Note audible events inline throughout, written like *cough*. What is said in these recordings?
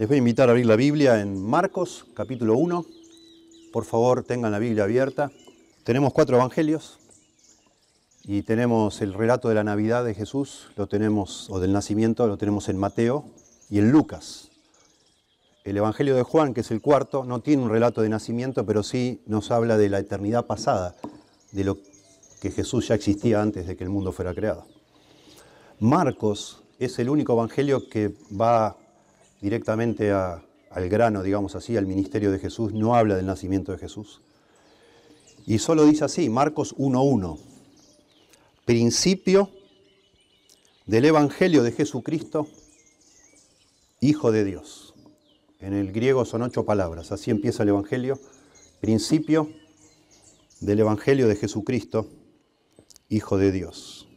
Les voy a invitar a abrir la Biblia en Marcos, capítulo 1. Por favor, tengan la Biblia abierta. Tenemos cuatro evangelios y tenemos el relato de la Navidad de Jesús, lo tenemos, o del nacimiento, lo tenemos en Mateo y en Lucas. El Evangelio de Juan, que es el cuarto, no tiene un relato de nacimiento, pero sí nos habla de la eternidad pasada, de lo que Jesús ya existía antes de que el mundo fuera creado. Marcos es el único evangelio que va directamente al grano, digamos así, al ministerio de Jesús, no habla del nacimiento de Jesús. Y solo dice así, Marcos 1.1, principio del Evangelio de Jesucristo, Hijo de Dios. En el griego son ocho palabras, así empieza el Evangelio, principio del Evangelio de Jesucristo, Hijo de Dios.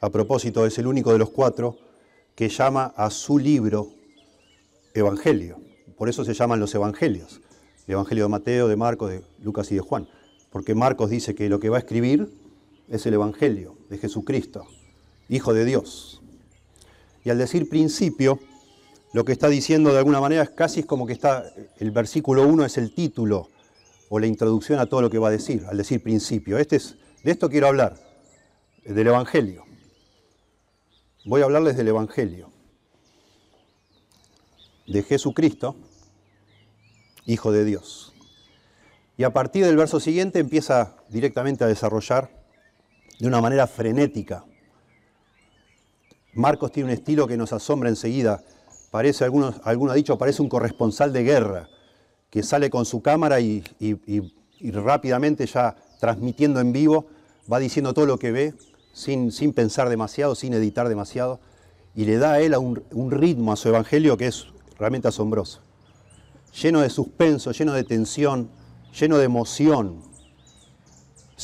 A propósito, es el único de los cuatro que llama a su libro Evangelio. Por eso se llaman los Evangelios. El Evangelio de Mateo, de Marcos, de Lucas y de Juan. Porque Marcos dice que lo que va a escribir es el Evangelio de Jesucristo, Hijo de Dios. Y al decir principio, lo que está diciendo de alguna manera es casi como que está, el versículo 1 es el título o la introducción a todo lo que va a decir, al decir principio. Este es, de esto quiero hablar, del Evangelio. Voy a hablarles del Evangelio de Jesucristo, Hijo de Dios. Y a partir del verso siguiente empieza directamente a desarrollar de una manera frenética. Marcos tiene un estilo que nos asombra enseguida. Parece, algunos, alguno ha dicho, parece un corresponsal de guerra que sale con su cámara y, rápidamente ya transmitiendo en vivo va diciendo todo lo que ve sin, sin pensar demasiado, sin editar demasiado y le da a él un, un ritmo a su evangelio que es realmente asombroso. Lleno de suspenso, lleno de tensión, lleno de emoción,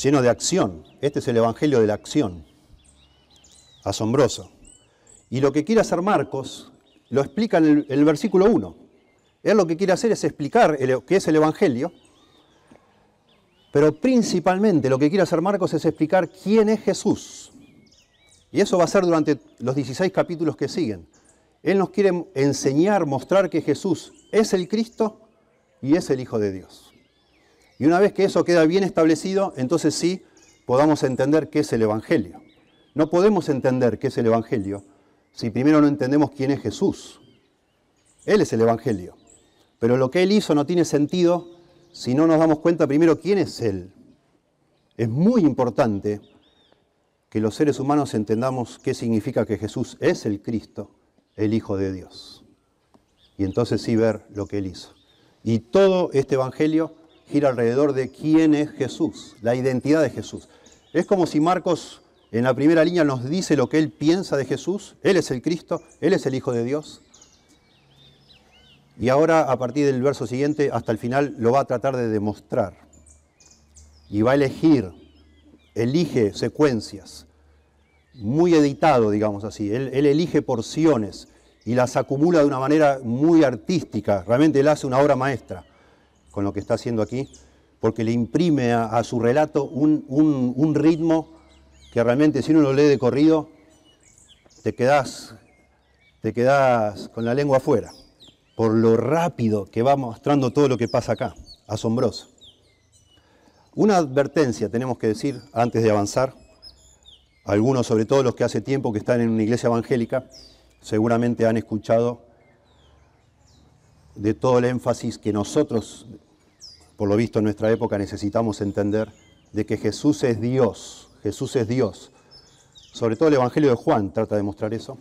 lleno de acción. Este es el Evangelio de la acción. Asombroso. Y lo que quiere hacer Marcos lo explica en el, versículo 1. Él lo que quiere hacer es explicar qué es el Evangelio, pero principalmente lo que quiere hacer Marcos es explicar quién es Jesús. Y eso va a ser durante los 16 capítulos que siguen. Él nos quiere enseñar, mostrar que Jesús es el Cristo y es el Hijo de Dios. Y una vez que eso queda bien establecido, entonces sí podamos entender qué es el Evangelio. No podemos entender qué es el Evangelio si primero no entendemos quién es Jesús. Él es el Evangelio. Pero lo que Él hizo no tiene sentido si no nos damos cuenta primero quién es Él. Es muy importante que los seres humanos entendamos qué significa que Jesús es el Cristo el Hijo de Dios. Y entonces sí ver lo que él hizo. Y todo este Evangelio gira alrededor de quién es Jesús, la identidad de Jesús. Es como si Marcos en la primera línea nos dice lo que él piensa de Jesús. Él es el Cristo, él es el Hijo de Dios. Y ahora, a partir del verso siguiente, hasta el final, lo va a tratar de demostrar. Y va a elegir, elige secuencias muy editado, digamos así. Él, elige porciones y las acumula de una manera muy artística. Realmente él hace una obra maestra con lo que está haciendo aquí, porque le imprime a, su relato un, ritmo que realmente si uno lo lee de corrido, te quedas, te quedas con la lengua afuera, por lo rápido que va mostrando todo lo que pasa acá. Asombroso. Una advertencia tenemos que decir antes de avanzar algunos, sobre todo los que hace tiempo que están en una iglesia evangélica, seguramente han escuchado de todo el énfasis que nosotros, por lo visto en nuestra época, necesitamos entender de que Jesús es Dios, Jesús es Dios. Sobre todo el Evangelio de Juan trata de mostrar eso.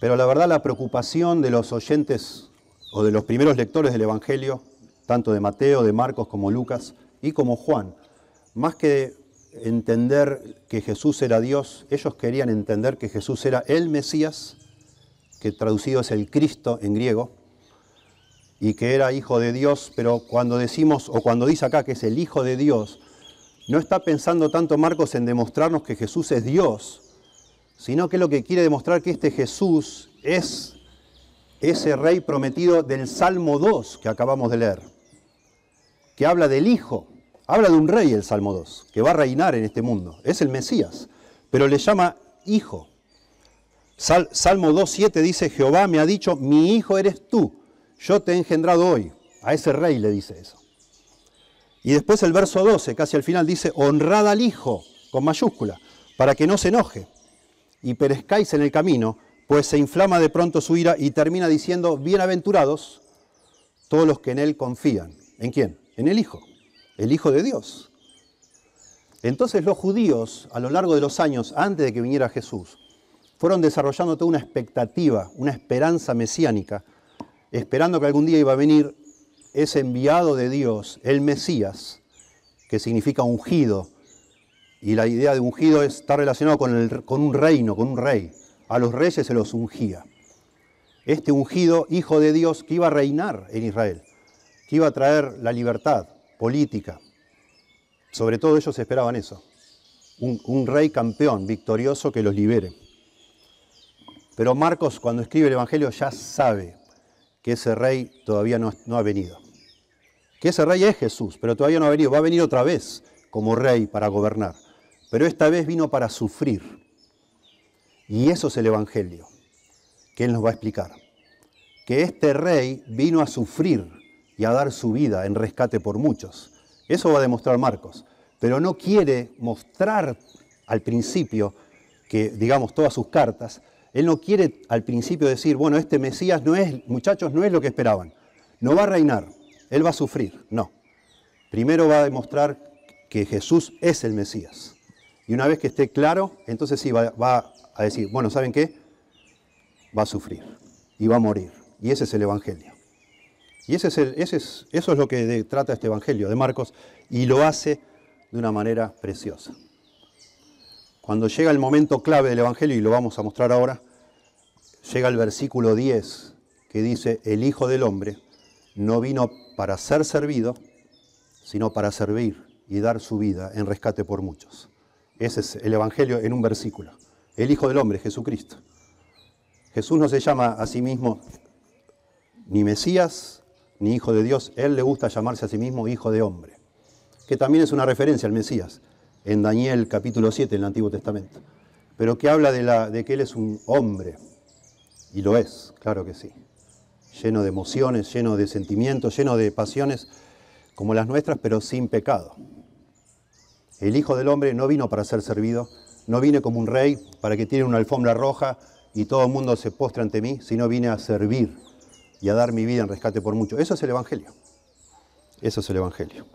Pero la verdad la preocupación de los oyentes o de los primeros lectores del Evangelio, tanto de Mateo, de Marcos como Lucas y como Juan, más que entender que Jesús era Dios, ellos querían entender que Jesús era el Mesías, que traducido es el Cristo en griego, y que era hijo de Dios, pero cuando decimos, o cuando dice acá que es el hijo de Dios, no está pensando tanto Marcos en demostrarnos que Jesús es Dios, sino que lo que quiere demostrar que este Jesús es ese rey prometido del Salmo 2 que acabamos de leer, que habla del Hijo, Habla de un rey el Salmo 2, que va a reinar en este mundo. Es el Mesías, pero le llama hijo. Salmo 2.7 dice, Jehová me ha dicho, mi hijo eres tú, yo te he engendrado hoy. A ese rey le dice eso. Y después el verso 12, casi al final, dice, honrad al hijo, con mayúscula, para que no se enoje y perezcáis en el camino, pues se inflama de pronto su ira y termina diciendo, bienaventurados todos los que en él confían. ¿En quién? En el Hijo, el Hijo de Dios. Entonces los judíos, a lo largo de los años, antes de que viniera Jesús, fueron desarrollando toda una expectativa, una esperanza mesiánica, esperando que algún día iba a venir ese enviado de Dios, el Mesías, que significa ungido. Y la idea de ungido está relacionado con, con un reino, con un rey. A los reyes se los ungía. Este ungido, hijo de Dios, que iba a reinar en Israel, que iba a traer la libertad política. Sobre todo ellos esperaban eso. Un, rey campeón, victorioso, que los libere. Pero Marcos, cuando escribe el Evangelio, ya sabe que ese rey todavía no, ha venido. Que ese rey es Jesús, pero todavía no ha venido. Va a venir otra vez como rey para gobernar. Pero esta vez vino para sufrir. Y eso es el Evangelio, que Él nos va a explicar. Que este rey vino a sufrir y a dar su vida en rescate por muchos. Eso va a demostrar Marcos. Pero no quiere mostrar al principio que, digamos, todas sus cartas, él no quiere al principio decir, bueno, este Mesías no es, muchachos, no es lo que esperaban. No va a reinar, Él va a sufrir. No. Primero va a demostrar que Jesús es el Mesías. Y una vez que esté claro, entonces sí va, a decir, bueno, ¿saben qué? Va a sufrir y va a morir. Y ese es el Evangelio. Y ese es es, eso es lo que trata este Evangelio de Marcos y lo hace de una manera preciosa. Cuando llega el momento clave del Evangelio, y lo vamos a mostrar ahora, llega el versículo 10 que dice, el Hijo del Hombre no vino para ser servido, sino para servir y dar su vida en rescate por muchos. Ese es el Evangelio en un versículo. El Hijo del Hombre, Jesucristo. Jesús no se llama a sí mismo ni Mesías ni Hijo de Dios. Él le gusta llamarse a sí mismo Hijo de Hombre, que también es una referencia al Mesías en Daniel capítulo 7 en el Antiguo Testamento, pero que habla de, la, de que Él es un hombre, y lo es, claro que sí, lleno de emociones, lleno de sentimientos, lleno de pasiones como las nuestras, pero sin pecado. El Hijo del Hombre no vino para ser servido, no vine como un rey para que tiene una alfombra roja y todo el mundo se postre ante mí, sino vine a servir y a dar mi vida en rescate por mucho. Eso es el Evangelio. Eso es el Evangelio.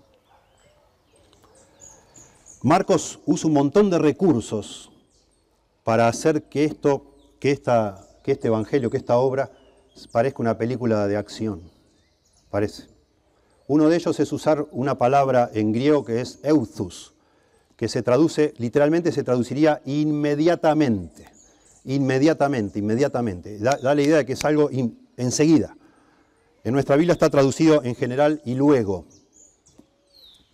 Marcos usa un montón de recursos para hacer que esto, que, esta, que este evangelio, que esta obra parezca una película de acción. Parece. Uno de ellos es usar una palabra en griego que es euthus, que se traduce, literalmente se traduciría inmediatamente. Inmediatamente, inmediatamente. Da, la idea de que es algo enseguida. En nuestra Biblia está traducido en general y luego.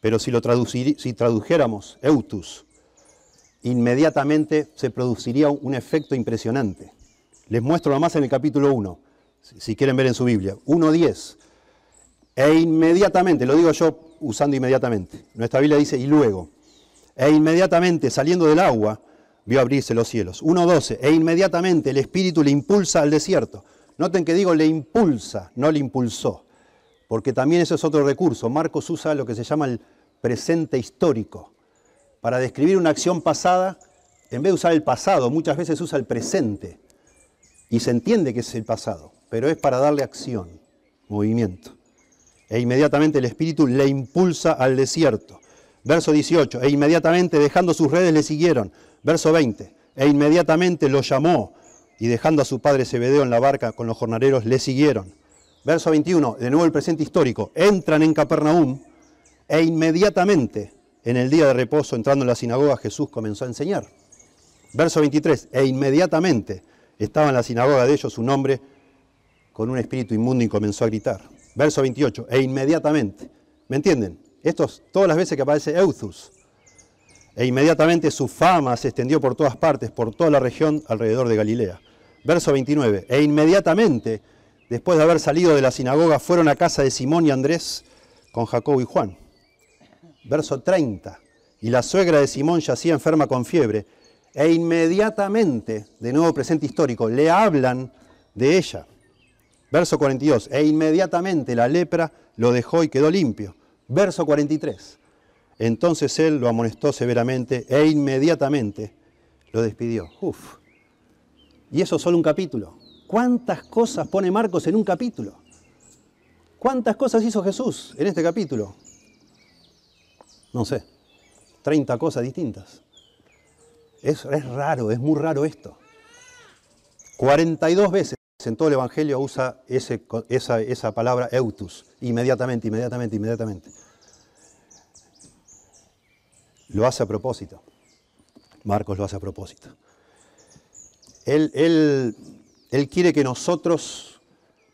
Pero si lo si tradujéramos eutus, inmediatamente se produciría un efecto impresionante. Les muestro más en el capítulo 1, si quieren ver en su Biblia. 1.10. E inmediatamente, lo digo yo usando inmediatamente. Nuestra Biblia dice y luego. E inmediatamente saliendo del agua, vio abrirse los cielos. 1.12. E inmediatamente el Espíritu le impulsa al desierto. Noten que digo le impulsa, no le impulsó porque también eso es otro recurso. Marcos usa lo que se llama el presente histórico. Para describir una acción pasada, en vez de usar el pasado, muchas veces usa el presente. Y se entiende que es el pasado, pero es para darle acción, movimiento. E inmediatamente el Espíritu le impulsa al desierto. Verso 18, e inmediatamente dejando sus redes le siguieron. Verso 20, e inmediatamente lo llamó y dejando a su padre Zebedeo en la barca con los jornaleros le siguieron. Verso 21, de nuevo el presente histórico, entran en Capernaum e inmediatamente en el día de reposo, entrando en la sinagoga, Jesús comenzó a enseñar. Verso 23, e inmediatamente estaba en la sinagoga de ellos un hombre con un espíritu inmundo y comenzó a gritar. Verso 28, e inmediatamente, ¿me entienden? Esto es todas las veces que aparece Euthus. E inmediatamente su fama se extendió por todas partes, por toda la región alrededor de Galilea. Verso 29, e inmediatamente después de haber salido de la sinagoga, fueron a casa de Simón y Andrés con Jacobo y Juan. Verso 30. Y la suegra de Simón yacía enferma con fiebre, E inmediatamente, de nuevo presente histórico, le hablan de ella. Verso 42, e inmediatamente la lepra lo dejó y quedó limpio. Verso 43, entonces él lo amonestó severamente e inmediatamente lo despidió. Uf. Y eso solo un capítulo. ¿Cuántas cosas pone Marcos en un capítulo? ¿Cuántas cosas hizo Jesús en este capítulo? No sé, 30 cosas distintas. Es, es raro, es muy raro esto. 42 veces en todo el Evangelio usa ese, esa, esa palabra eutus, inmediatamente, inmediatamente, inmediatamente. Lo hace a propósito. Marcos lo hace a propósito. Él, él, él, quiere que nosotros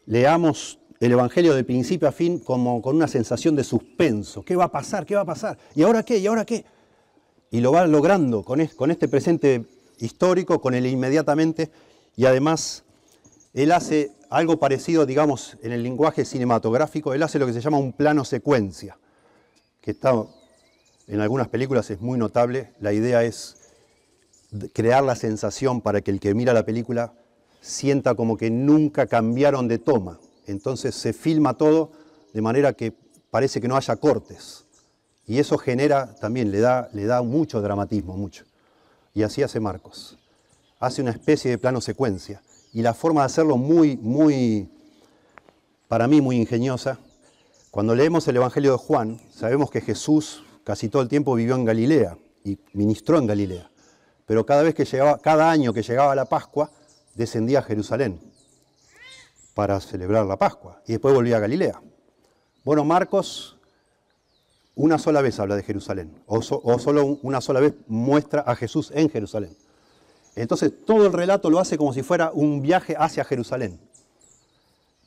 leamos el Evangelio de principio a fin como con una sensación de suspenso. ¿Qué va a pasar? ¿Qué va a pasar? ¿Y ahora qué? ¿Y ahora qué? Y lo va logrando con, este presente histórico, con el inmediatamente, y además él hace algo parecido, digamos, en el lenguaje cinematográfico, él hace lo que se llama un plano secuencia, que está en algunas películas es muy notable. La idea es crear la sensación para que el que mira la película sienta como que nunca cambiaron de toma. Entonces se filma todo de manera que parece que no haya cortes. Y eso genera también, le da, le da mucho dramatismo, mucho. Y así hace Marcos. Hace una especie de plano secuencia. Y la forma de hacerlo muy, muy, para mí muy ingeniosa. Cuando leemos el Evangelio de Juan, sabemos que Jesús casi todo el tiempo vivió en Galilea y ministró en Galilea. Pero cada vez que llegaba, cada año que llegaba la Pascua, descendía a Jerusalén para celebrar la Pascua y después volvía a Galilea. Bueno, Marcos una sola vez habla de Jerusalén, o, solo una sola vez muestra a Jesús en Jerusalén. Entonces todo el relato lo hace como si fuera un viaje hacia Jerusalén.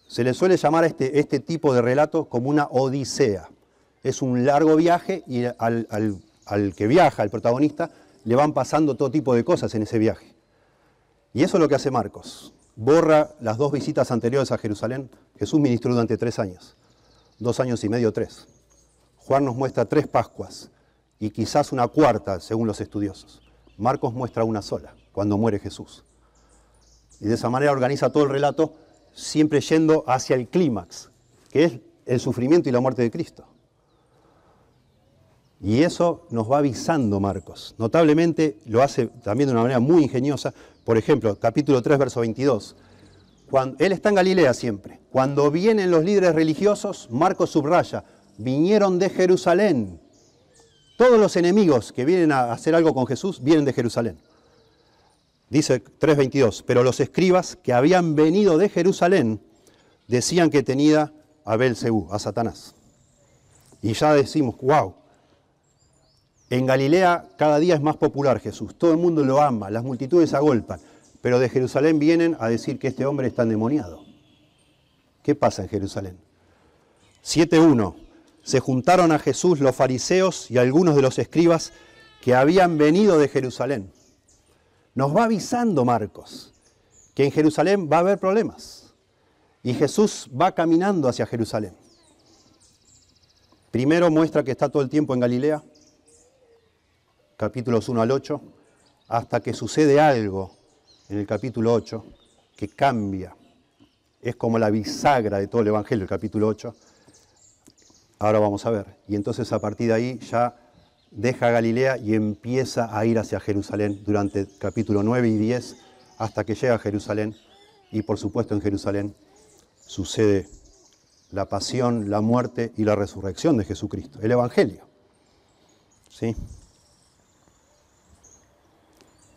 Se le suele llamar a este, este tipo de relato como una odisea es un largo viaje y al, que viaja, al protagonista, le van pasando todo tipo de cosas en ese viaje. Y eso es lo que hace Marcos. Borra las dos visitas anteriores a Jerusalén. Jesús ministró durante tres años, dos años y medio, tres. Juan nos muestra tres Pascuas y quizás una cuarta, según los estudiosos. Marcos muestra una sola, cuando muere Jesús. Y de esa manera organiza todo el relato, siempre yendo hacia el clímax, que es el sufrimiento y la muerte de Cristo. Y eso nos va avisando Marcos. Notablemente lo hace también de una manera muy ingeniosa. Por ejemplo, capítulo 3, verso 22. Cuando, él está en Galilea siempre. Cuando vienen los líderes religiosos, Marcos subraya, vinieron de Jerusalén. Todos los enemigos que vienen a hacer algo con Jesús vienen de Jerusalén. Dice 3.22, pero los escribas que habían venido de Jerusalén decían que tenía a Belcebú, a Satanás. Y ya decimos, wow, en Galilea cada día es más popular Jesús, todo el mundo lo ama, las multitudes agolpan, pero de Jerusalén vienen a decir que este hombre está endemoniado. ¿Qué pasa en Jerusalén? 7.1. Se juntaron a Jesús los fariseos y algunos de los escribas que habían venido de Jerusalén. Nos va avisando Marcos que en Jerusalén va a haber problemas. Y Jesús va caminando hacia Jerusalén. Primero muestra que está todo el tiempo en Galilea, capítulos 1 al 8, hasta que sucede algo en el capítulo 8 que cambia. Es como la bisagra de todo el Evangelio, el capítulo 8. Ahora vamos a ver. Y entonces a partir de ahí ya deja Galilea y empieza a ir hacia Jerusalén durante capítulo 9 y 10 hasta que llega a Jerusalén. Y por supuesto en Jerusalén sucede la pasión, la muerte y la resurrección de Jesucristo, el Evangelio. ¿Sí?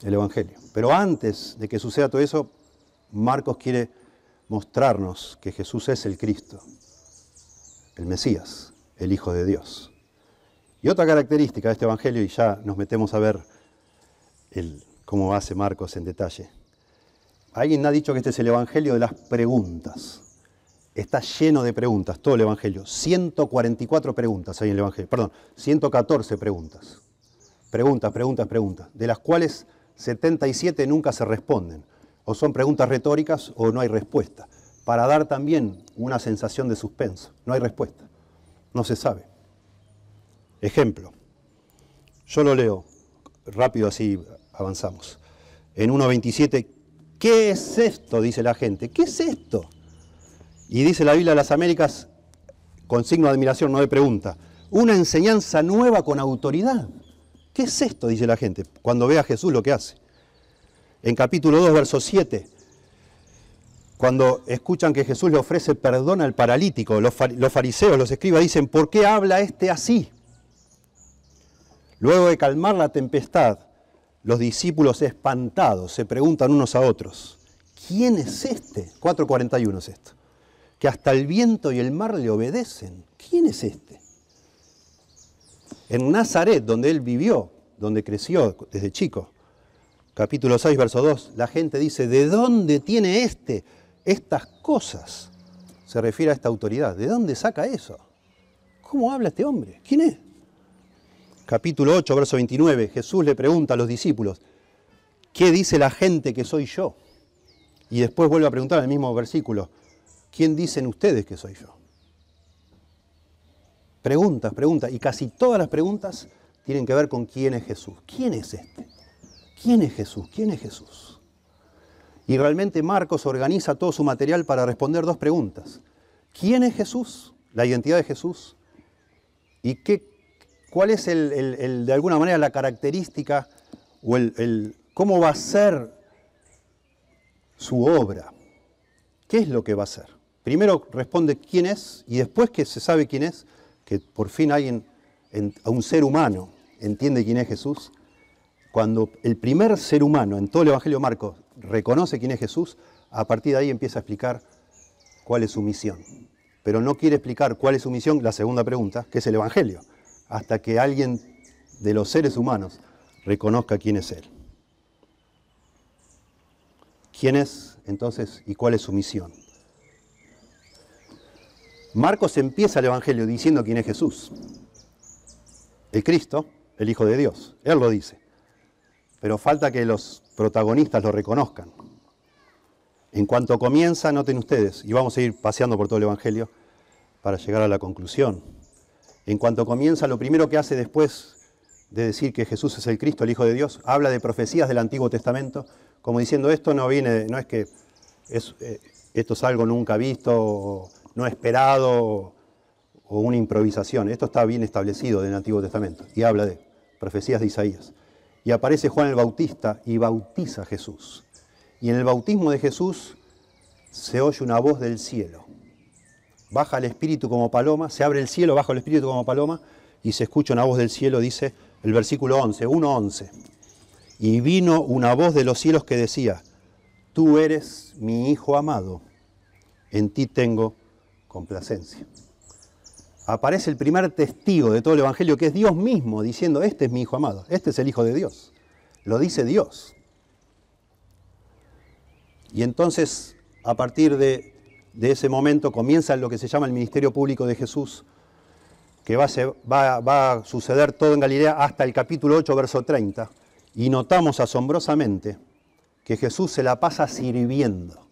El Evangelio. Pero antes de que suceda todo eso, Marcos quiere mostrarnos que Jesús es el Cristo, el Mesías, el Hijo de Dios. Y otra característica de este Evangelio, y ya nos metemos a ver cómo hace Marcos en detalle. Alguien ha dicho que este es el Evangelio de las preguntas. Está lleno de preguntas, todo el Evangelio. 144 preguntas hay en el Evangelio, perdón, 114 preguntas. Preguntas, preguntas, preguntas, de las cuales 77 nunca se responden. O son preguntas retóricas o no hay respuesta. Para dar también una sensación de suspenso. No hay respuesta. No se sabe. Ejemplo. Yo lo leo rápido así avanzamos. En 1.27, ¿qué es esto? Dice la gente. ¿Qué es esto? Y dice la Biblia de las Américas, con signo de admiración, no de pregunta, una enseñanza nueva con autoridad. ¿Qué es esto? Dice la gente, cuando ve a Jesús lo que hace. En capítulo 2, verso 7, cuando escuchan que Jesús le ofrece perdón al paralítico, los fariseos, los escribas dicen, ¿por qué habla este así? Luego de calmar la tempestad, los discípulos espantados se preguntan unos a otros, ¿quién es este? 4.41 es esto. Que hasta el viento y el mar le obedecen. ¿Quién es este? En Nazaret, donde él vivió, donde creció desde chico, capítulo 6, verso 2, la gente dice, ¿de dónde tiene este estas cosas? Se refiere a esta autoridad. ¿De dónde saca eso? ¿Cómo habla este hombre? ¿Quién es? Capítulo 8, verso 29, Jesús le pregunta a los discípulos, ¿qué dice la gente que soy yo? Y después vuelve a preguntar en el mismo versículo, ¿quién dicen ustedes que soy yo? Preguntas, preguntas, y casi todas las preguntas tienen que ver con quién es Jesús. ¿Quién es este? ¿Quién es Jesús? ¿Quién es Jesús? Y realmente Marcos organiza todo su material para responder dos preguntas. ¿Quién es Jesús? La identidad de Jesús. ¿Y qué, cuál es el, de alguna manera la característica o el, cómo va a ser su obra? ¿Qué es lo que va a ser? Primero responde quién es y después que se sabe quién es, que por fin alguien, a un ser humano, entiende quién es Jesús, cuando el primer ser humano en todo el Evangelio de Marcos reconoce quién es Jesús, a partir de ahí empieza a explicar cuál es su misión. Pero no quiere explicar cuál es su misión, la segunda pregunta, que es el Evangelio, hasta que alguien de los seres humanos reconozca quién es Él. ¿Quién es entonces y cuál es su misión? Marcos empieza el Evangelio diciendo quién es Jesús. El Cristo, el Hijo de Dios. Él lo dice. Pero falta que los protagonistas lo reconozcan. En cuanto comienza, noten ustedes, y vamos a ir paseando por todo el Evangelio para llegar a la conclusión. En cuanto comienza, lo primero que hace después de decir que Jesús es el Cristo, el Hijo de Dios, habla de profecías del Antiguo Testamento, como diciendo esto no viene, no es que eh, esto es algo nunca visto, no esperado o una improvisación. Esto está bien establecido en el Antiguo Testamento y habla de profecías de Isaías. Y aparece Juan el Bautista y bautiza a Jesús. Y en el bautismo de Jesús se oye una voz del cielo. Baja el Espíritu como paloma, se abre el cielo, baja el Espíritu como paloma y se escucha una voz del cielo, dice el versículo 11, 1.11. Y vino una voz de los cielos que decía, tú eres mi Hijo amado, en ti tengo complacencia. Aparece el primer testigo de todo el Evangelio, que es Dios mismo, diciendo, este es mi Hijo amado, este es el Hijo de Dios. Lo dice Dios. Y entonces, a partir de, ese momento, comienza lo que se llama el ministerio público de Jesús, que va a, va a suceder todo en Galilea hasta el capítulo 8, verso 30. Y notamos asombrosamente que Jesús se la pasa sirviendo.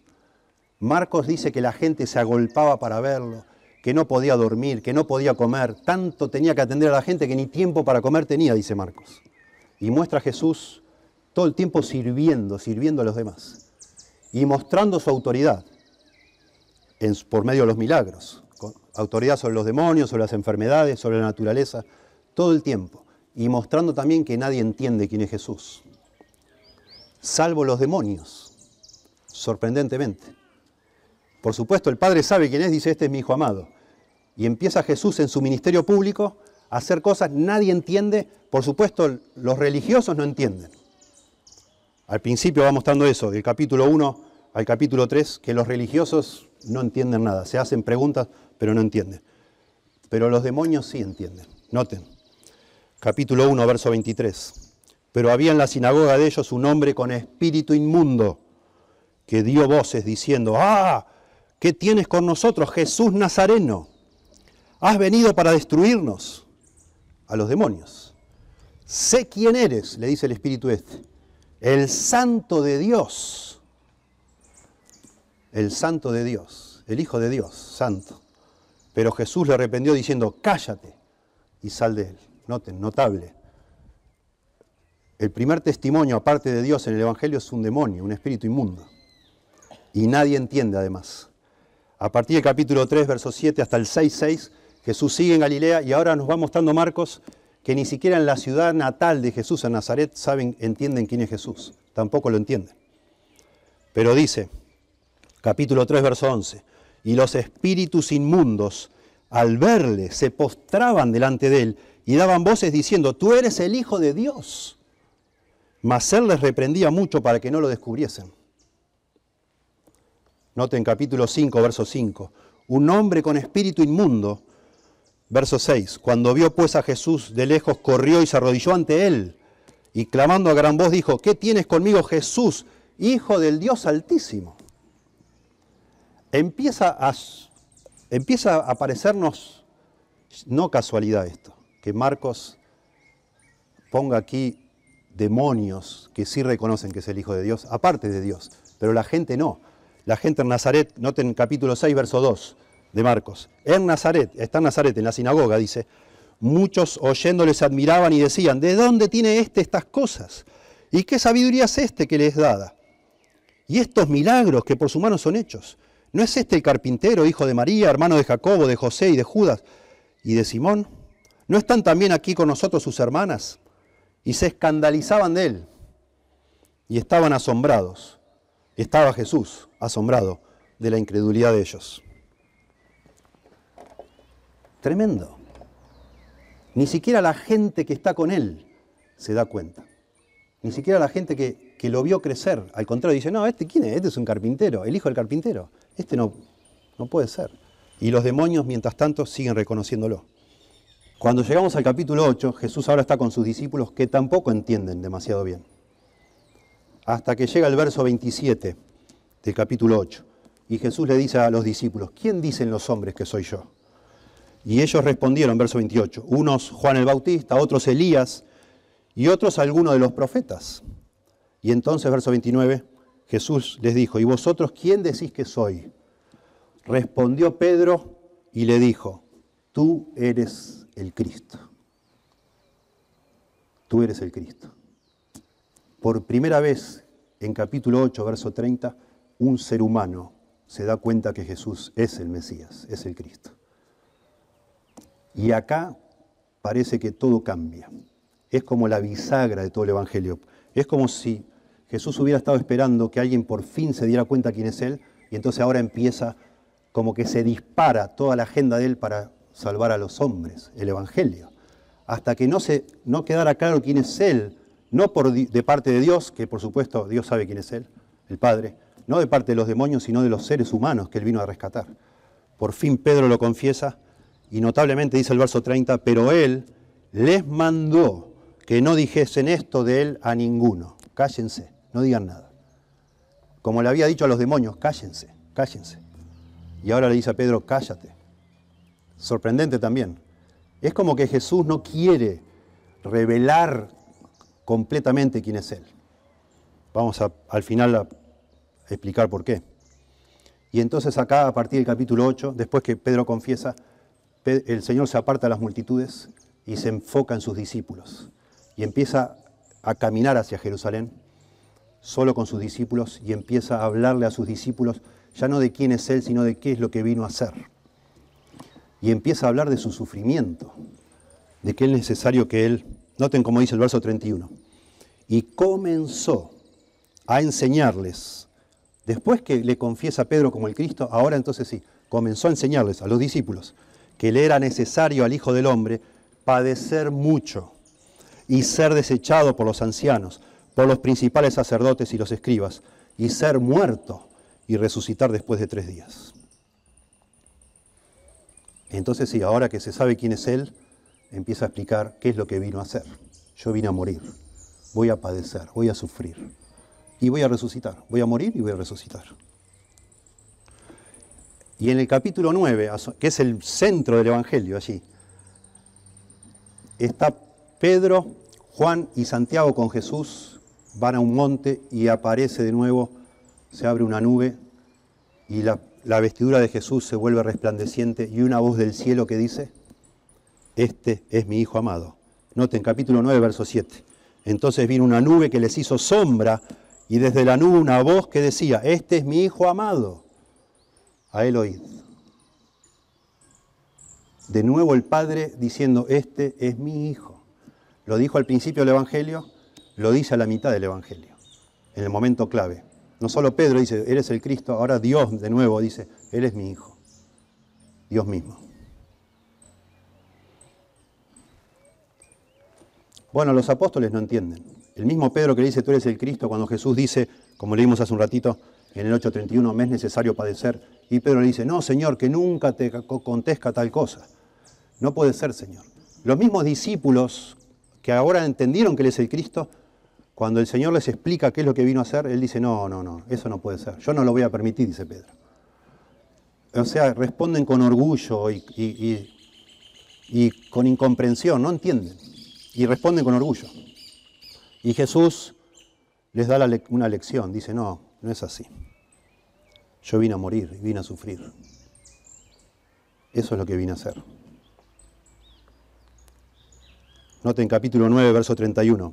Marcos dice que la gente se agolpaba para verlo, que no podía dormir, que no podía comer, tanto tenía que atender a la gente que ni tiempo para comer tenía, dice Marcos. Y muestra a Jesús todo el tiempo sirviendo, sirviendo a los demás. Y mostrando su autoridad por medio de los milagros, autoridad sobre los demonios, sobre las enfermedades, sobre la naturaleza, todo el tiempo, y mostrando también que nadie entiende quién es Jesús, salvo los demonios, sorprendentemente. Por supuesto, el Padre sabe quién es, dice, este es mi Hijo amado. Y empieza Jesús en su ministerio público a hacer cosas, nadie entiende, por supuesto, los religiosos no entienden. Al principio va mostrando eso, del capítulo 1 al capítulo 3, que los religiosos no entienden nada, se hacen preguntas, pero no entienden. Pero los demonios sí entienden. Noten, capítulo 1, verso 23. Pero había en la sinagoga de ellos un hombre con espíritu inmundo que dio voces diciendo, ¡ah! ¿Qué tienes con nosotros, Jesús Nazareno? Has venido para destruirnos a los demonios. Sé quién eres, le dice el Espíritu este, el Santo de Dios. El Santo de Dios, el Hijo de Dios, Santo. Pero Jesús le arrependió diciendo, cállate y sal de él. Noten, notable. el primer testimonio aparte de Dios en el Evangelio es un demonio, un espíritu inmundo. Y nadie entiende además. A partir del capítulo 3, verso 7 hasta el 6, 6, Jesús sigue en Galilea y ahora nos va mostrando Marcos que ni siquiera en la ciudad natal de Jesús, en Nazaret, saben, entienden quién es Jesús. Tampoco lo entienden. Pero dice, capítulo 3, verso 11, y los espíritus inmundos, al verle, se postraban delante de él y daban voces diciendo, tú eres el Hijo de Dios. Mas él les reprendía mucho para que no lo descubriesen. Noten capítulo 5, verso 5. Un hombre con espíritu inmundo Verso 6. Cuando vio pues a Jesús de lejos, corrió y se arrodilló ante él. Y clamando a gran voz dijo, ¿qué tienes conmigo Jesús, Hijo del Dios Altísimo? Empieza a, empieza a parecernos, no casualidad esto, que Marcos ponga aquí demonios que sí reconocen que es el Hijo de Dios, aparte de Dios, pero la gente no. La gente en Nazaret, noten capítulo 6, verso 2, de Marcos. En Nazaret, está en Nazaret, en la sinagoga, dice, muchos oyéndoles admiraban y decían, ¿de dónde tiene éste estas cosas? ¿Y qué sabiduría es este que le es dada? Y estos milagros que por su mano son hechos. ¿No es este el carpintero, hijo de María, hermano de Jacobo, de José y de Judas y de Simón? ¿No están también aquí con nosotros sus hermanas? Y se escandalizaban de él y estaban asombrados. Estaba Jesús asombrado de la incredulidad de ellos. Tremendo. Ni siquiera la gente que está con él se da cuenta. Ni siquiera la gente que, lo vio crecer. Al contrario, dice, no, ¿este quién es? Este es un carpintero, el hijo del carpintero. Este no, no puede ser. Y los demonios, mientras tanto, siguen reconociéndolo. Cuando llegamos al capítulo 8, Jesús ahora está con sus discípulos que tampoco entienden demasiado bien. Hasta que llega el verso 27 del capítulo 8. Y Jesús le dice a los discípulos, ¿quién dicen los hombres que soy yo? Y ellos respondieron, verso 28, unos Juan el Bautista, otros Elías y otros algunos de los profetas. Y entonces, verso 29, Jesús les dijo, ¿y vosotros quién decís que soy? Respondió Pedro y le dijo, tú eres el Cristo. Tú eres el Cristo. Por primera vez en capítulo 8, verso 30, un ser humano se da cuenta que Jesús es el Mesías, es el Cristo. Y acá parece que todo cambia. Es como la bisagra de todo el Evangelio. Es como si Jesús hubiera estado esperando que alguien por fin se diera cuenta quién es Él y entonces ahora empieza como que se dispara toda la agenda de Él para salvar a los hombres, el Evangelio. Hasta que no, se, no quedara claro quién es Él, no por, de parte de Dios, que por supuesto Dios sabe quién es Él, el Padre, no de parte de los demonios, sino de los seres humanos que Él vino a rescatar. Por fin Pedro lo confiesa y notablemente dice el verso 30, pero él les mandó que no dijesen esto de él a ninguno. Cállense, no digan nada. Como le había dicho a los demonios, cállense, cállense. Y ahora le dice a Pedro, cállate. Sorprendente también. Es como que Jesús no quiere revelar completamente quién es Él. Vamos a, al final a explicar por qué. Y entonces acá, a partir del capítulo 8, después que Pedro confiesa, el Señor se aparta de las multitudes y se enfoca en sus discípulos y empieza a caminar hacia Jerusalén solo con sus discípulos y empieza a hablarle a sus discípulos ya no de quién es Él, sino de qué es lo que vino a hacer. Y empieza a hablar de su sufrimiento, de que es necesario que Él, noten como dice el verso 31, y comenzó a enseñarles, después que le confiesa Pedro como el Cristo, ahora entonces sí, comenzó a enseñarles a los discípulos que le era necesario al Hijo del Hombre padecer mucho y ser desechado por los ancianos, por los principales sacerdotes y los escribas, y ser muerto y resucitar después de tres días. Entonces sí, ahora que se sabe quién es Él, empieza a explicar qué es lo que vino a hacer. Yo vine a morir, voy a padecer, voy a sufrir y voy a resucitar. Voy a morir y voy a resucitar. Y en el capítulo 9, que es el centro del Evangelio allí, está Pedro, Juan y Santiago con Jesús, van a un monte y aparece de nuevo, se abre una nube y la, la vestidura de Jesús se vuelve resplandeciente y una voz del cielo que dice, este es mi Hijo amado. Noten capítulo 9, verso 7. Entonces vino una nube que les hizo sombra y desde la nube una voz que decía, este es mi Hijo amado, a él oíd. De nuevo el Padre diciendo, este es mi Hijo. Lo dijo al principio del Evangelio, lo dice a la mitad del Evangelio, en el momento clave. No solo Pedro dice, eres el Cristo, ahora Dios de nuevo dice, Él es mi Hijo. Dios mismo. Bueno, los apóstoles no entienden. El mismo Pedro que dice, tú eres el Cristo, cuando Jesús dice, como leímos hace un ratito, en el 8.31, me es necesario padecer. Y Pedro le dice, no, Señor, que nunca te contezca tal cosa. No puede ser, Señor. Los mismos discípulos que ahora entendieron que Él es el Cristo, cuando el Señor les explica qué es lo que vino a hacer, Él dice, no, no, no, eso no puede ser. Yo no lo voy a permitir, dice Pedro. O sea, responden con orgullo y con incomprensión, no entienden. Y responden con orgullo. Y Jesús les da una lección, dice, no, no es así. Yo vine a morir, vine a sufrir. Eso es lo que vine a hacer. Noten capítulo 9, verso 31.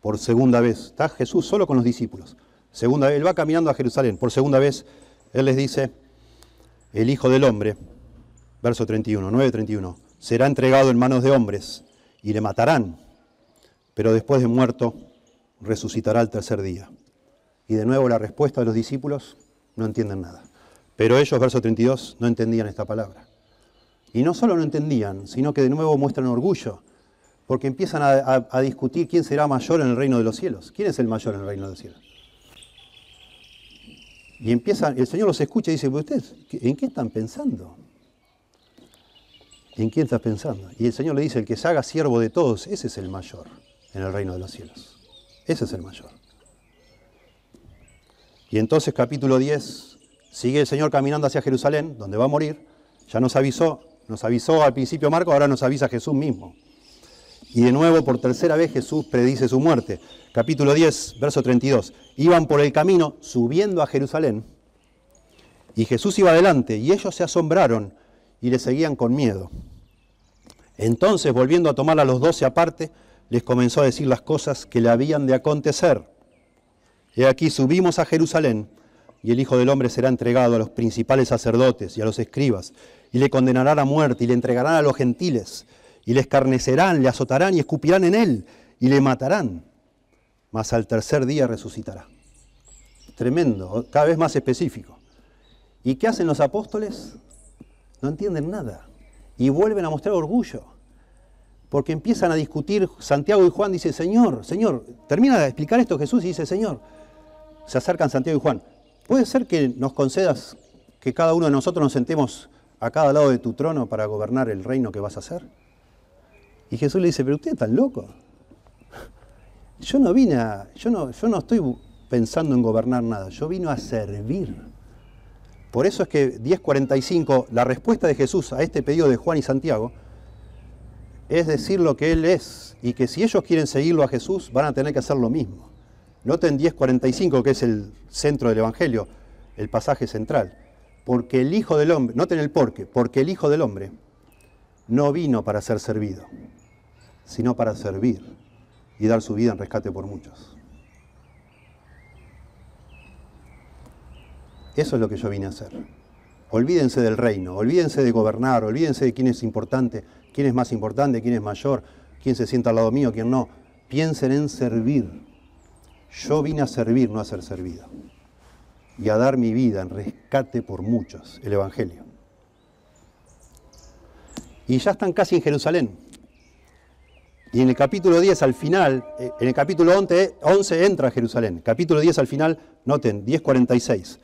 Por segunda vez, está Jesús solo con los discípulos. Segunda vez, él va caminando a Jerusalén. Por segunda vez, él les dice, el Hijo del Hombre, verso 31, 9, 31, será entregado en manos de hombres y le matarán, pero después de muerto resucitará al tercer día. Y de nuevo la respuesta de los discípulos, no entienden nada. Pero ellos, verso 32, no entendían esta palabra. Y no solo no entendían, sino que de nuevo muestran orgullo, porque empiezan a, discutir quién será mayor en el reino de los cielos. ¿Quién es el mayor en el reino de los cielos? Y empiezan, el Señor los escucha y dice, ¿ustedes en qué están pensando? ¿En quién estás pensando? Y el Señor le dice, el que se haga siervo de todos, ese es el mayor en el reino de los cielos. Ese es el mayor. Y entonces capítulo 10, sigue el Señor caminando hacia Jerusalén, donde va a morir. Ya nos avisó, nos avisó al principio Marco, ahora nos avisa Jesús mismo. Y de nuevo, por tercera vez, Jesús predice su muerte. Capítulo 10, verso 32. Iban por el camino subiendo a Jerusalén y Jesús iba adelante y ellos se asombraron y le seguían con miedo. Entonces, volviendo a tomar a los doce aparte, les comenzó a decir las cosas que le habían de acontecer. He aquí subimos a Jerusalén y el Hijo del Hombre será entregado a los principales sacerdotes y a los escribas y le condenarán a muerte y le entregarán a los gentiles y le escarnecerán, le azotarán y escupirán en él y le matarán, mas al tercer día resucitará. Tremendo, cada vez más específico. ¿Y qué hacen los apóstoles? No entienden nada y vuelven a mostrar orgullo porque empiezan a discutir, Santiago y Juan dice, Señor, Señor, termina de explicar esto Jesús y dice, Señor, se acercan Santiago y Juan, ¿puede ser que nos concedas que cada uno de nosotros nos sentemos a cada lado de tu trono para gobernar el reino que vas a hacer? Y Jesús le dice, pero usted es tan loco. Yo no vine a, yo no, yo no estoy pensando en gobernar nada, yo vino a servir. Por eso es que 10.45, la respuesta de Jesús a este pedido de Juan y Santiago, es decir lo que Él es y que si ellos quieren seguirlo a Jesús van a tener que hacer lo mismo. Noten 10.45 que es el centro del Evangelio, el pasaje central. Porque el Hijo del Hombre, noten el porqué, porque el Hijo del Hombre no vino para ser servido, sino para servir y dar su vida en rescate por muchos. Eso es lo que yo vine a hacer. Olvídense del reino, olvídense de gobernar, olvídense de quién es importante, quién es más importante, quién es mayor, quién se sienta al lado mío, quién no. Piensen en servir. Yo vine a servir, no a ser servido. Y a dar mi vida en rescate por muchos, el Evangelio. Y ya están casi en Jerusalén. Y en el capítulo 10 al final, eh, en el capítulo 11, 11 entra a Jerusalén. Capítulo 10 al final, noten, 10.46.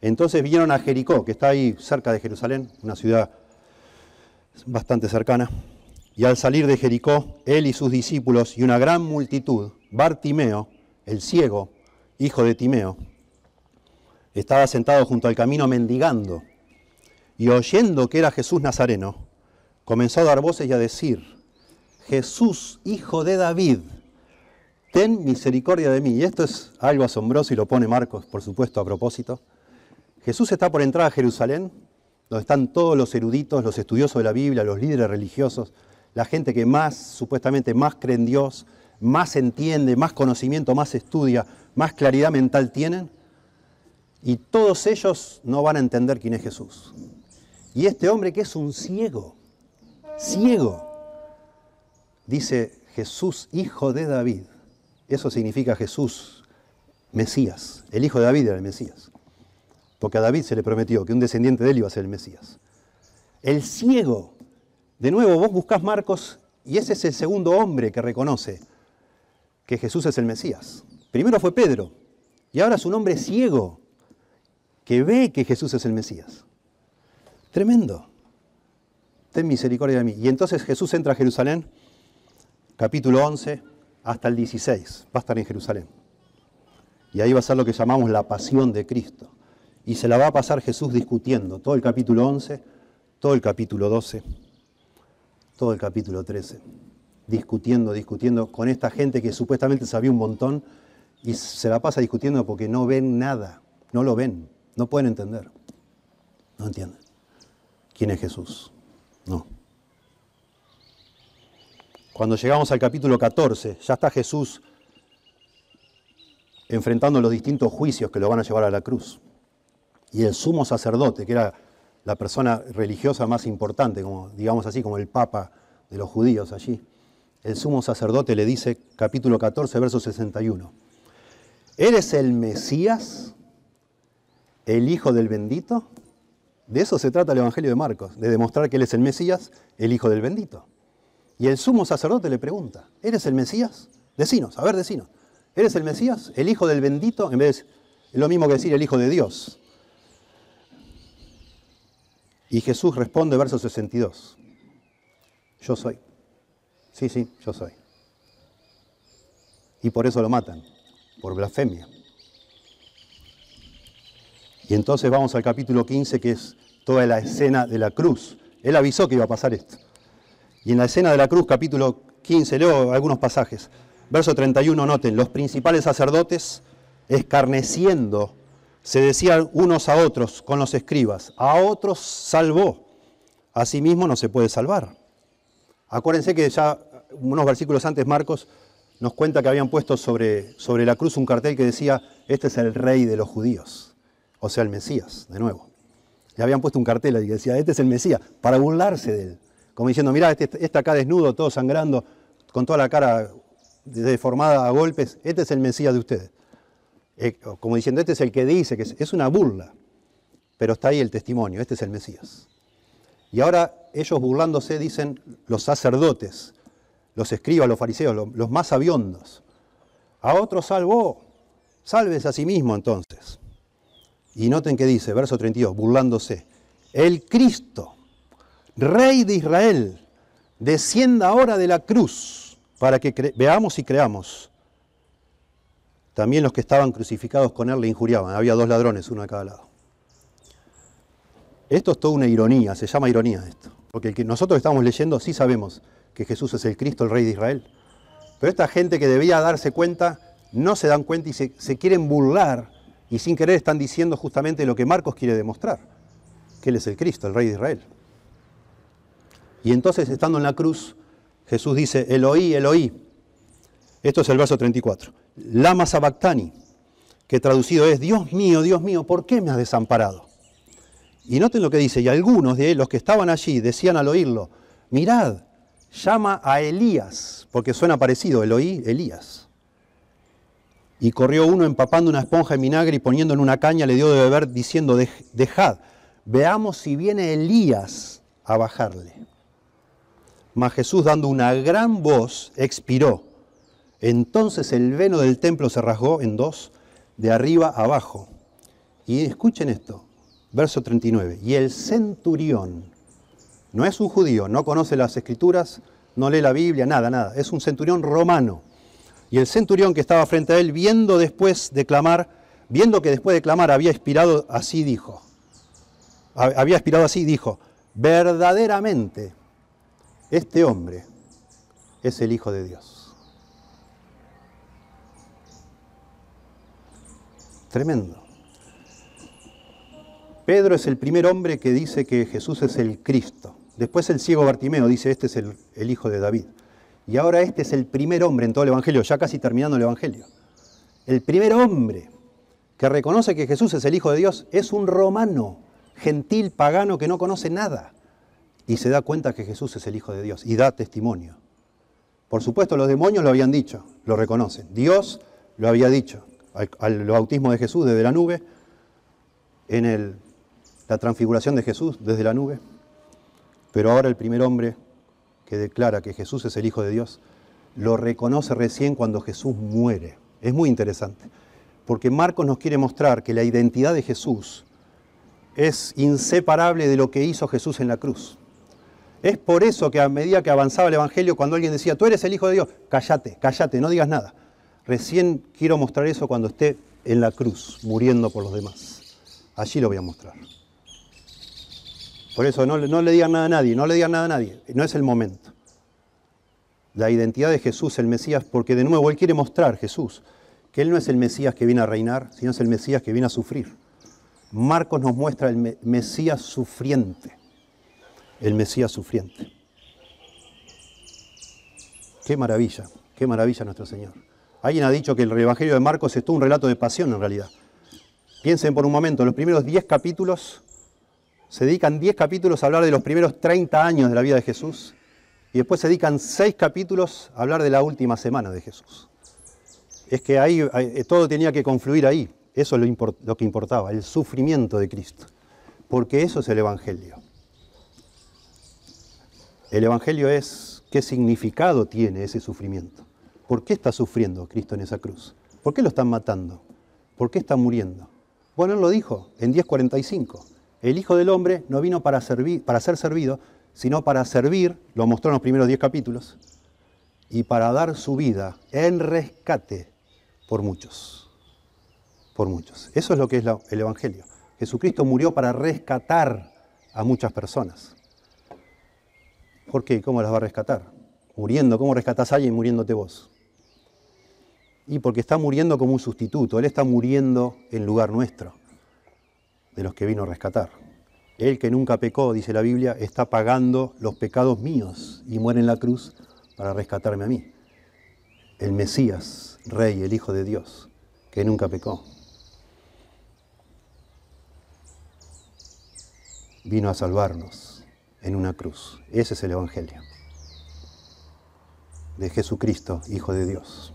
Entonces vinieron a Jericó, que está ahí cerca de Jerusalén, una ciudad bastante cercana. Y al salir de Jericó, él y sus discípulos y una gran multitud, Bartimeo, el ciego, hijo de Timeo, estaba sentado junto al camino mendigando. Y oyendo que era Jesús Nazareno, comenzó a dar voces y a decir, Jesús, hijo de David, ten misericordia de mí. Y esto es algo asombroso y lo pone Marcos, por supuesto, a propósito. Jesús está por entrar a Jerusalén, donde están todos los eruditos, los estudiosos de la Biblia, los líderes religiosos, la gente que más, supuestamente más cree en Dios, más entiende, más conocimiento, más estudia, más claridad mental tienen, y todos ellos no van a entender quién es Jesús. Y este hombre que es un ciego, ciego, dice Jesús, hijo de David. Eso significa Jesús, Mesías. El hijo de David era el Mesías. Porque a David se le prometió que un descendiente de él iba a ser el Mesías. El ciego. De nuevo, vos buscás Marcos y ese es el segundo hombre que reconoce que Jesús es el Mesías. Primero fue Pedro y ahora es un hombre ciego que ve que Jesús es el Mesías. Tremendo. Ten misericordia de mí. Y entonces Jesús entra a Jerusalén, capítulo 11 hasta el 16. Va a estar en Jerusalén. Y ahí va a ser lo que llamamos la pasión de Cristo. Y se la va a pasar Jesús discutiendo todo el capítulo 11, todo el capítulo 12, todo el capítulo 13. Discutiendo, discutiendo con esta gente que supuestamente sabía un montón y se la pasa discutiendo porque no ven nada, no lo ven. No pueden entender. No entienden. ¿Quién es Jesús? No. Cuando llegamos al capítulo 14, ya está Jesús enfrentando los distintos juicios que lo van a llevar a la cruz. Y el sumo sacerdote, que era la persona religiosa más importante, como, digamos así, como el papa de los judíos allí, el sumo sacerdote le dice, capítulo 14, verso 61, ¿eres el Mesías? el Hijo del bendito? De eso se trata el Evangelio de Marcos, de demostrar que Él es el Mesías, el Hijo del bendito. Y el sumo sacerdote le pregunta, ¿eres el Mesías? Decinos, a ver, decinos. ¿Eres el Mesías, el Hijo del bendito? En vez, es lo mismo que decir el Hijo de Dios. Y Jesús responde, verso 62, yo soy. Sí, sí, yo soy. Y por eso lo matan, por blasfemia. Y entonces vamos al capítulo 15, que es toda la escena de la cruz. Él avisó que iba a pasar esto. Y en la escena de la cruz, capítulo 15, leo algunos pasajes. Verso 31, noten, los principales sacerdotes, escarneciendo, se decían unos a otros con los escribas, a otros salvó, a sí mismo no se puede salvar. Acuérdense que ya unos versículos antes Marcos nos cuenta que habían puesto sobre, sobre la cruz un cartel que decía, este es el rey de los judíos o sea, el Mesías, de nuevo. Le habían puesto un cartel y decía, este es el Mesías, para burlarse de él. Como diciendo, mirá, este, este acá desnudo, todo sangrando, con toda la cara deformada a golpes, este es el Mesías de ustedes. Eh, como diciendo, este es el que dice, que es, una burla. Pero está ahí el testimonio, este es el Mesías. Y ahora ellos burlándose dicen los sacerdotes, los escribas, los fariseos, los, más sabiondos. A otro salvó, sálvese a sí mismo entonces. Y noten que dice, verso 32, burlándose, el Cristo, Rey de Israel, descienda ahora de la cruz para que veamos y creamos. También los que estaban crucificados con él le injuriaban. Había dos ladrones, uno a cada lado. Esto es toda una ironía, se llama ironía esto. Porque nosotros estamos leyendo sí sabemos que Jesús es el Cristo, el Rey de Israel. Pero esta gente que debía darse cuenta, no se dan cuenta y se, se quieren burlar y sin querer están diciendo justamente lo que Marcos quiere demostrar, que Él es el Cristo, el Rey de Israel. Y entonces, estando en la cruz, Jesús dice, Eloí, Eloí. Esto es el verso 34. Lama sabactani, que traducido es, Dios mío, Dios mío, ¿por qué me has desamparado? Y noten lo que dice, y algunos de los que estaban allí decían al oírlo, mirad, llama a Elías, porque suena parecido, Eloí, Elías. Y corrió uno empapando una esponja en vinagre y poniendo en una caña le dio de beber diciendo, dejad, veamos si viene Elías a bajarle. Mas Jesús dando una gran voz expiró. Entonces el veno del templo se rasgó en dos, de arriba a abajo. Y escuchen esto, verso 39. Y el centurión, no es un judío, no conoce las escrituras, no lee la Biblia, nada, nada, es un centurión romano y el centurión que estaba frente a él, viendo después de clamar, viendo que después de clamar había expirado, así dijo. Había expirado así, dijo, verdaderamente este hombre es el Hijo de Dios. Tremendo. Pedro es el primer hombre que dice que Jesús es el Cristo. Después el ciego Bartimeo dice, este es el, el Hijo de David. Y ahora este es el primer hombre en todo el Evangelio, ya casi terminando el Evangelio. El primer hombre que reconoce que Jesús es el Hijo de Dios es un romano, gentil, pagano, que no conoce nada. Y se da cuenta que Jesús es el Hijo de Dios y da testimonio. Por supuesto, los demonios lo habían dicho, lo reconocen. Dios lo había dicho. Al, bautismo de Jesús desde la nube, en la transfiguración de Jesús desde la nube. Pero ahora el primer hombre que declara que Jesús es el Hijo de Dios, lo reconoce recién cuando Jesús muere. Es muy interesante, porque Marcos nos quiere mostrar que la identidad de Jesús es inseparable de lo que hizo Jesús en la cruz. Es por eso que a medida que avanzaba el Evangelio, cuando alguien decía, tú eres el Hijo de Dios, cállate, cállate, no digas nada. Recién quiero mostrar eso cuando esté en la cruz, muriendo por los demás. Allí lo voy a mostrar. Por eso no, le digan nada a nadie, no le digan nada a nadie, no es el momento. La identidad de Jesús, el Mesías, porque de nuevo Él quiere mostrar, Jesús, que Él no es el Mesías que viene a reinar, sino es el Mesías que viene a sufrir. Marcos nos muestra el Mesías sufriente, el Mesías sufriente. Qué maravilla, qué maravilla nuestro Señor. Alguien ha dicho que el Evangelio de Marcos es todo un relato de pasión en realidad. Piensen por un momento, los primeros 10 capítulos se dedican 10 capítulos a hablar de los primeros 30 años de la vida de Jesús y después se dedican 6 capítulos a hablar de la última semana de Jesús. Es que ahí eh, todo tenía que confluir ahí. Eso es lo, lo que importaba, el sufrimiento de Cristo. Porque eso es el Evangelio. El Evangelio es qué significado tiene ese sufrimiento. ¿Por qué está sufriendo Cristo en esa cruz? ¿Por qué lo están matando? ¿Por qué está muriendo? Bueno, él lo dijo en 1045. El Hijo del Hombre no vino para, ser servido, sino para servir, lo mostró en los primeros diez capítulos, y para dar su vida en rescate por muchos. Por muchos. Eso es lo que es el Evangelio. Jesucristo murió para rescatar a muchas personas. ¿Por qué? ¿Cómo las va a rescatar? Muriendo. ¿Cómo rescatas a alguien muriéndote vos? Y porque está muriendo como un sustituto. Él está muriendo en lugar nuestro de los que vino a rescatar. Él que nunca pecó, dice la Biblia, está pagando los pecados míos y muere en la cruz para rescatarme a mí. El Mesías, Rey, el Hijo de Dios, que nunca pecó. Vino a salvarnos en una cruz. Ese es el Evangelio de Jesucristo, Hijo de Dios.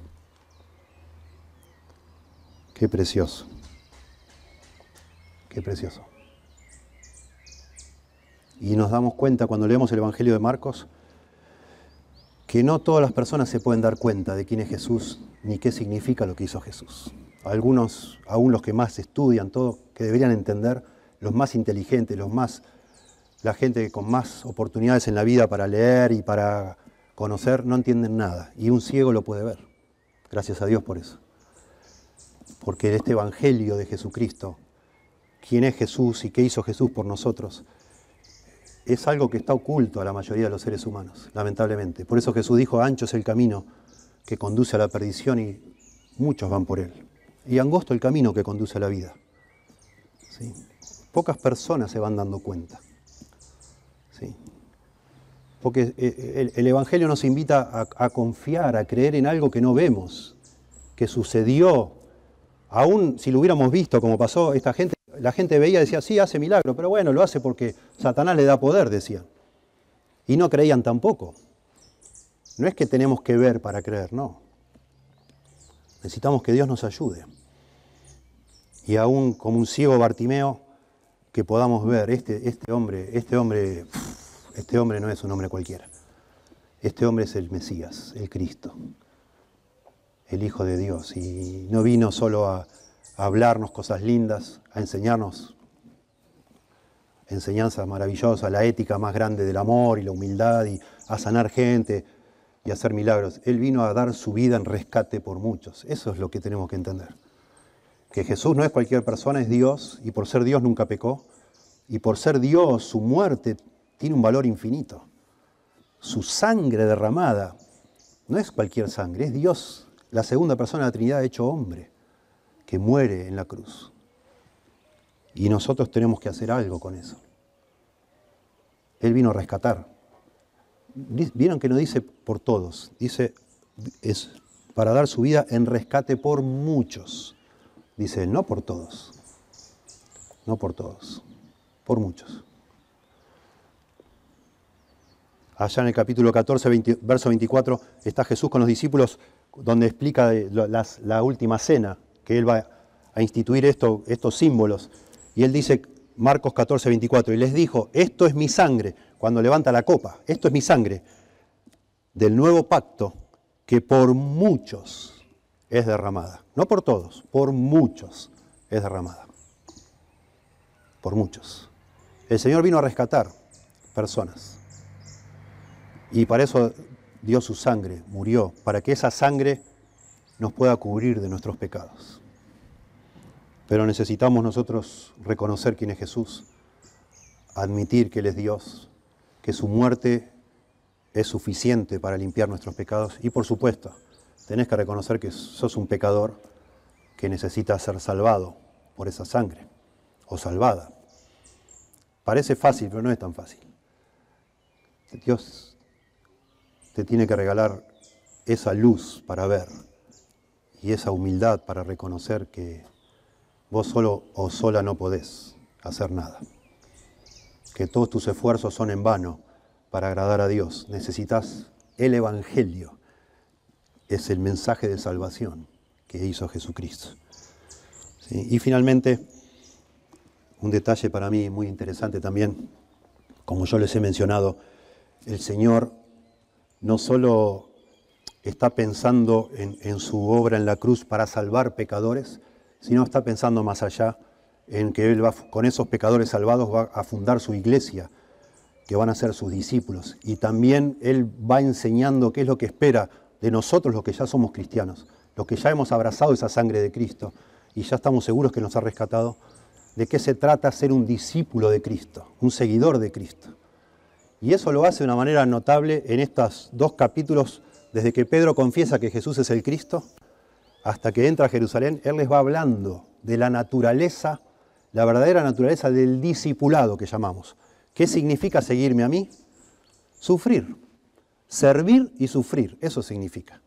Qué precioso. Qué precioso. Y nos damos cuenta cuando leemos el Evangelio de Marcos que no todas las personas se pueden dar cuenta de quién es Jesús ni qué significa lo que hizo Jesús. Algunos, aún los que más estudian todo, que deberían entender, los más inteligentes, los más, la gente con más oportunidades en la vida para leer y para conocer, no entienden nada. Y un ciego lo puede ver. Gracias a Dios por eso. Porque este Evangelio de Jesucristo quién es Jesús y qué hizo Jesús por nosotros, es algo que está oculto a la mayoría de los seres humanos, lamentablemente. Por eso Jesús dijo, ancho es el camino que conduce a la perdición y muchos van por él. Y angosto el camino que conduce a la vida. Pocas personas se van dando cuenta. ¿Sí? Porque eh, el, Evangelio nos invita a confiar, a creer en algo que no vemos, que sucedió, aún si lo hubiéramos visto como pasó esta gente, la gente veía y decía, sí, hace milagro, pero bueno, lo hace porque Satanás le da poder, decían. Y no creían tampoco. No es que tenemos que ver para creer, no. Necesitamos que Dios nos ayude. Y aún como un ciego Bartimeo, que podamos ver, este, este hombre, este hombre, este hombre no es un hombre cualquiera. Este hombre es el Mesías, el Cristo, el Hijo de Dios. Y no vino solo a, hablarnos cosas lindas, a enseñarnos enseñanzas maravillosas, la ética más grande del amor y la humildad y a sanar gente y a hacer milagros. Él vino a dar su vida en rescate por muchos. Eso es lo que tenemos que entender. Que Jesús no es cualquier persona, es Dios y por ser Dios nunca pecó. Y por ser Dios, su muerte tiene un valor infinito. Su sangre derramada no es cualquier sangre, es Dios, la segunda persona de la Trinidad hecho hombre que muere en la cruz. Y nosotros tenemos que hacer algo con eso. Él vino a rescatar. Vieron que no dice por todos, dice es para dar su vida en rescate por muchos. Dice, no por todos, no por todos, por muchos. Allá en el capítulo 14, verso 24, está Jesús con los discípulos donde explica la última cena, que Él va a instituir esto, estos símbolos. Y Él dice, Marcos 14, 24, y les dijo, esto es mi sangre, cuando levanta la copa, esto es mi sangre del nuevo pacto que por muchos es derramada. No por todos, por muchos es derramada. Por muchos. El Señor vino a rescatar personas. Y para eso dio su sangre, murió, para que esa sangre nos pueda cubrir de nuestros pecados. Pero necesitamos nosotros reconocer quién es Jesús, admitir que Él es Dios, que su muerte es suficiente para limpiar nuestros pecados y por supuesto, tenés que reconocer que sos un pecador que necesita ser salvado por esa sangre o salvada. Parece fácil, pero no es tan fácil. Dios te tiene que regalar esa luz para ver y esa humildad para reconocer que vos solo o sola no podés hacer nada, que todos tus esfuerzos son en vano para agradar a Dios. Necesitas el Evangelio. Es el mensaje de salvación que hizo Jesucristo. Y finalmente, un detalle para mí muy interesante también, como yo les he mencionado, el Señor no solo está pensando en, su obra en la cruz para salvar pecadores, sino está pensando más allá en que Él va, con esos pecadores salvados va a fundar su iglesia, que van a ser sus discípulos. Y también Él va enseñando qué es lo que espera de nosotros los que ya somos cristianos, los que ya hemos abrazado esa sangre de Cristo y ya estamos seguros que nos ha rescatado, de qué se trata ser un discípulo de Cristo, un seguidor de Cristo. Y eso lo hace de una manera notable en estos dos capítulos, desde que Pedro confiesa que Jesús es el Cristo, hasta que entra a Jerusalén, Él les va hablando de la naturaleza, la verdadera naturaleza del discipulado que llamamos. ¿Qué significa seguirme a mí? Sufrir. Servir y sufrir, eso significa.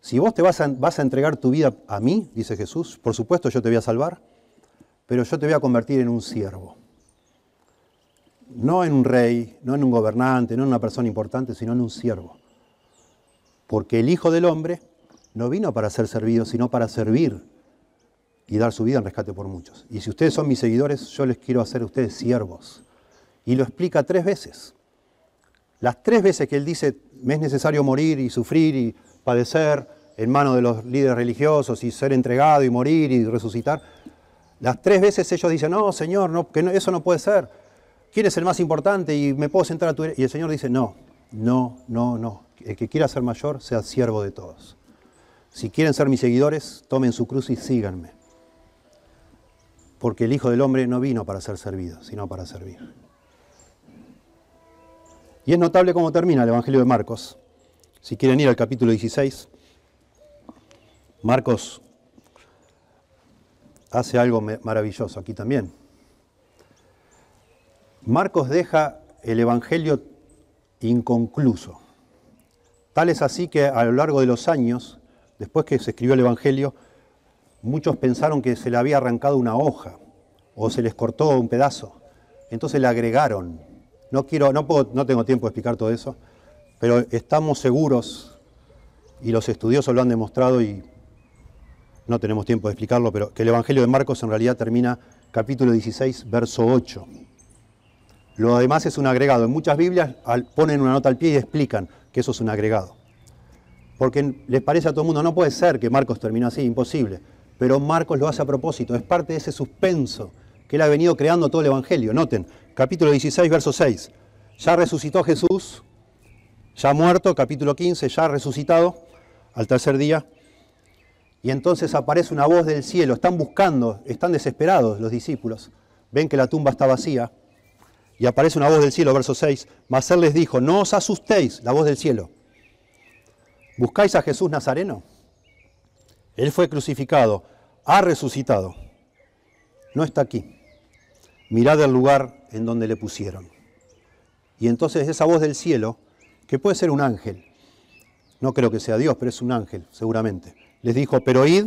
Si vos te vas a, vas a entregar tu vida a mí, dice Jesús, por supuesto yo te voy a salvar, pero yo te voy a convertir en un siervo. No en un rey, no en un gobernante, no en una persona importante, sino en un siervo. Porque el Hijo del Hombre no vino para ser servido, sino para servir y dar su vida en rescate por muchos. Y si ustedes son mis seguidores, yo les quiero hacer a ustedes siervos y lo explica tres veces. Las tres veces que él dice, me es necesario morir y sufrir y padecer en manos de los líderes religiosos y ser entregado y morir y resucitar, las tres veces ellos dicen, no, Señor, no, que eso no puede ser. ¿Quién es el más importante y me puedo sentar a tu... Y el Señor dice, no, no, no, no. El que quiera ser mayor, sea siervo de todos. Si quieren ser mis seguidores, tomen su cruz y síganme. Porque el Hijo del Hombre no vino para ser servido, sino para servir. Y es notable cómo termina el Evangelio de Marcos. Si quieren ir al capítulo 16, Marcos hace algo maravilloso aquí también. Marcos deja el Evangelio inconcluso. Tal es así que a lo largo de los años, después que se escribió el Evangelio, muchos pensaron que se le había arrancado una hoja o se les cortó un pedazo. Entonces le agregaron no, quiero, no, no tengo tiempo de explicar todo eso, pero estamos seguros, y los estudiosos lo han demostrado y no tenemos tiempo de explicarlo, pero que el Evangelio de Marcos en realidad termina capítulo 16, verso 8. Lo demás es un agregado. En muchas Biblias ponen una nota al pie y explican que eso es un agregado. Porque les parece a todo el mundo, no puede ser que Marcos termine así, imposible. Pero Marcos lo hace a propósito, es parte de ese suspenso que él ha venido creando todo el Evangelio. Noten, capítulo 16, verso 6. Ya resucitó Jesús, ya muerto, capítulo 15, ya resucitado al tercer día. Y entonces aparece una voz del cielo, están buscando, están desesperados los discípulos, ven que la tumba está vacía, y aparece una voz del cielo, verso 6, mas él les dijo, no os asustéis, la voz del cielo, ¿buscáis a Jesús Nazareno? Él fue crucificado, ha resucitado, no está aquí mirad el lugar en donde le pusieron. Y entonces esa voz del cielo que puede ser un ángel. No creo que sea Dios, pero es un ángel, seguramente. Les dijo, pero id,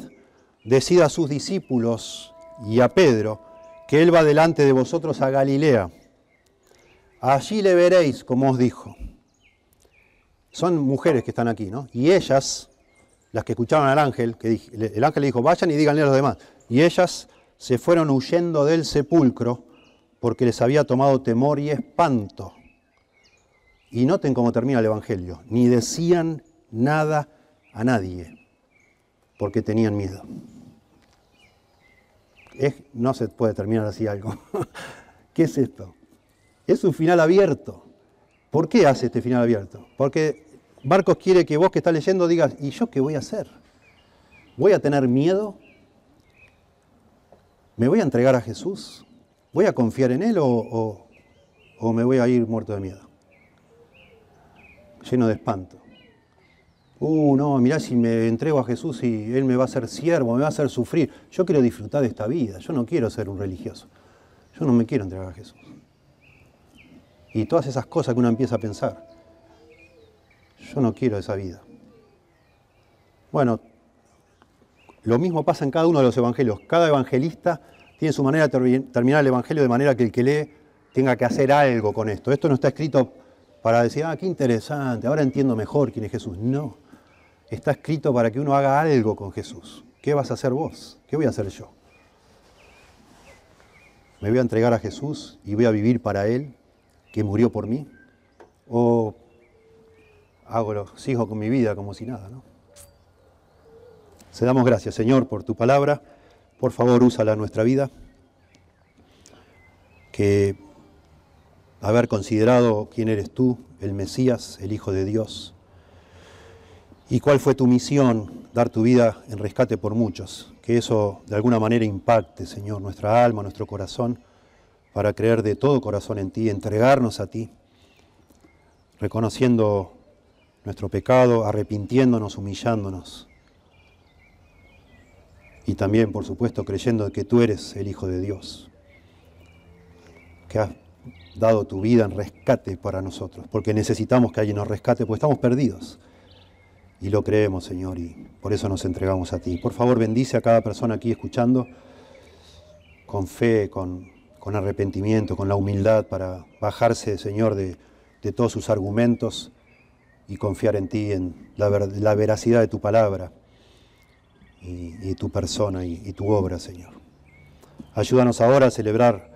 decid a sus discípulos y a Pedro que él va delante de vosotros a Galilea. Allí le veréis, como os dijo. Son mujeres que están aquí, ¿no? Y ellas, las que escucharon al ángel, el ángel le dijo, vayan y díganle a los demás. Y ellas se fueron huyendo del sepulcro porque les había tomado temor y espanto. Y noten cómo termina el Evangelio. Ni decían nada a nadie, porque tenían miedo. no se puede terminar así algo. *laughs* ¿Qué es esto? Es un final abierto. ¿Por qué hace este final abierto? Porque Marcos quiere que vos que estás leyendo digas, ¿y yo qué voy a hacer? ¿Voy a tener miedo? ¿Me voy a entregar a Jesús? ¿Voy a confiar en Él o, o me voy a ir muerto de miedo? lleno de espanto. Uh, no, mirá si me entrego a Jesús y Él me va a hacer siervo, me va a hacer sufrir. Yo quiero disfrutar de esta vida, yo no quiero ser un religioso. Yo no me quiero entregar a Jesús. Y todas esas cosas que uno empieza a pensar. Yo no quiero esa vida. Bueno, lo mismo pasa en cada uno de los evangelios. Cada evangelista tiene su manera de terminar el evangelio de manera que el que lee tenga que hacer algo con esto. Esto no está escrito para decir, ah, qué interesante, ahora entiendo mejor quién es Jesús. No, está escrito para que uno haga algo con Jesús. ¿Qué vas a hacer vos? ¿Qué voy a hacer yo? ¿Me voy a entregar a Jesús y voy a vivir para Él, que murió por mí? ¿O hago lo, sigo con mi vida como si nada? ¿no? Se damos gracias, Señor, por tu palabra. Por favor, úsala en nuestra vida. Que haber considerado quién eres tú, el Mesías, el Hijo de Dios, y cuál fue tu misión, dar tu vida en rescate por muchos. Que eso de alguna manera impacte, Señor, nuestra alma, nuestro corazón, para creer de todo corazón en ti, entregarnos a ti, reconociendo nuestro pecado, arrepintiéndonos, humillándonos. Y también, por supuesto, creyendo que tú eres el Hijo de Dios, que has dado tu vida en rescate para nosotros, porque necesitamos que alguien nos rescate, porque estamos perdidos. Y lo creemos, Señor, y por eso nos entregamos a ti. Por favor, bendice a cada persona aquí escuchando con fe, con, arrepentimiento, con la humildad para bajarse, Señor, de, todos sus argumentos y confiar en ti, en la, veracidad de tu palabra y, tu persona y tu obra, Señor. Ayúdanos ahora a celebrar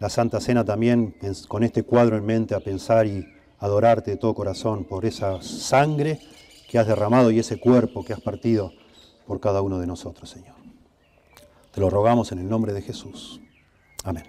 la Santa Cena también con este cuadro en mente a pensar y adorarte de todo corazón por esa sangre que has derramado y ese cuerpo que has partido por cada uno de nosotros, Señor. Te lo rogamos en el nombre de Jesús. Amen.